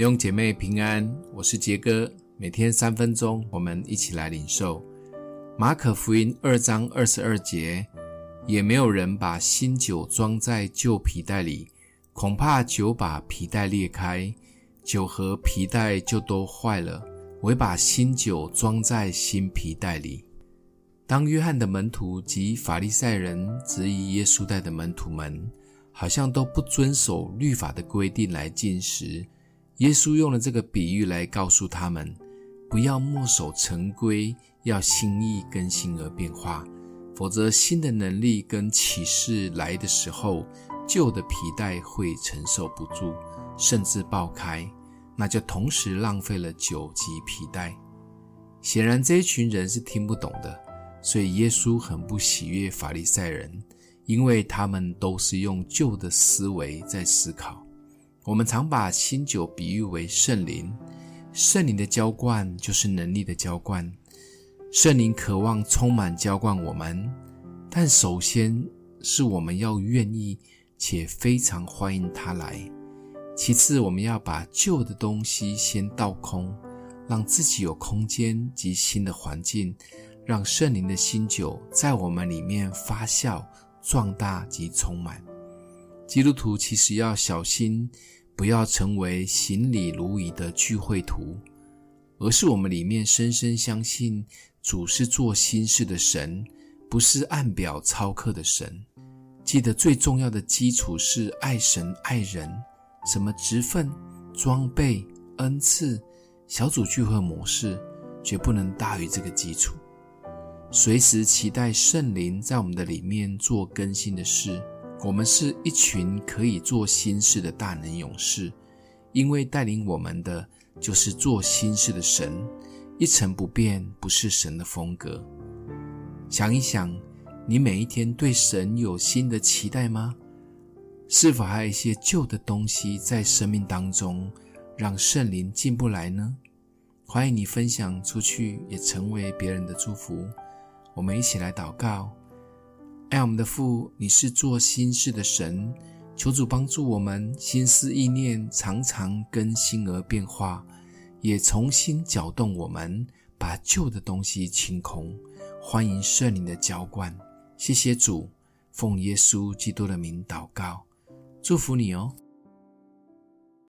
弟兄姐妹平安，我是杰哥。每天三分钟，我们一起来领受马可福音二章二十二节。也没有人把新酒装在旧皮袋里，恐怕酒把皮袋裂开，酒和皮袋就都坏了。唯把新酒装在新皮袋里。当约翰的门徒及法利赛人质疑耶稣带的门徒们，好像都不遵守律法的规定来进食。耶稣用了这个比喻来告诉他们，不要墨守成规，要心意更新而变化，否则新的能力跟启示来的时候，旧的皮带会承受不住，甚至爆开，那就同时浪费了酒及皮带。显然这一群人是听不懂的，所以耶稣很不喜悦法利赛人，因为他们都是用旧的思维在思考。我们常把新酒比喻为圣灵，圣灵的浇灌就是能力的浇灌。圣灵渴望充满浇灌我们，但首先是我们要愿意且非常欢迎他来。其次，我们要把旧的东西先倒空，让自己有空间及新的环境，让圣灵的新酒在我们里面发酵、壮大及充满。基督徒其实要小心，不要成为行礼如仪的聚会徒，而是我们里面深深相信主是做新事的神，不是按表操课的神。记得最重要的基础是爱神爱人，什么职分、装备、恩赐、小组聚会模式，绝不能大于这个基础。随时期待圣灵在我们的里面做更新的事。我们是一群可以做新事的大能勇士，因为带领我们的就是做新事的神，一成不变不是神的风格。想一想，你每一天对神有新的期待吗？是否还有一些旧的东西在生命当中，让圣灵进不来呢？欢迎你分享出去，也成为别人的祝福。我们一起来祷告。爱我们的父，你是做心事的神，求主帮助我们心思意念常常更新而变化，也重新搅动我们，把旧的东西清空。欢迎圣灵的浇灌，谢谢主，奉耶稣基督的名祷告，祝福你哦。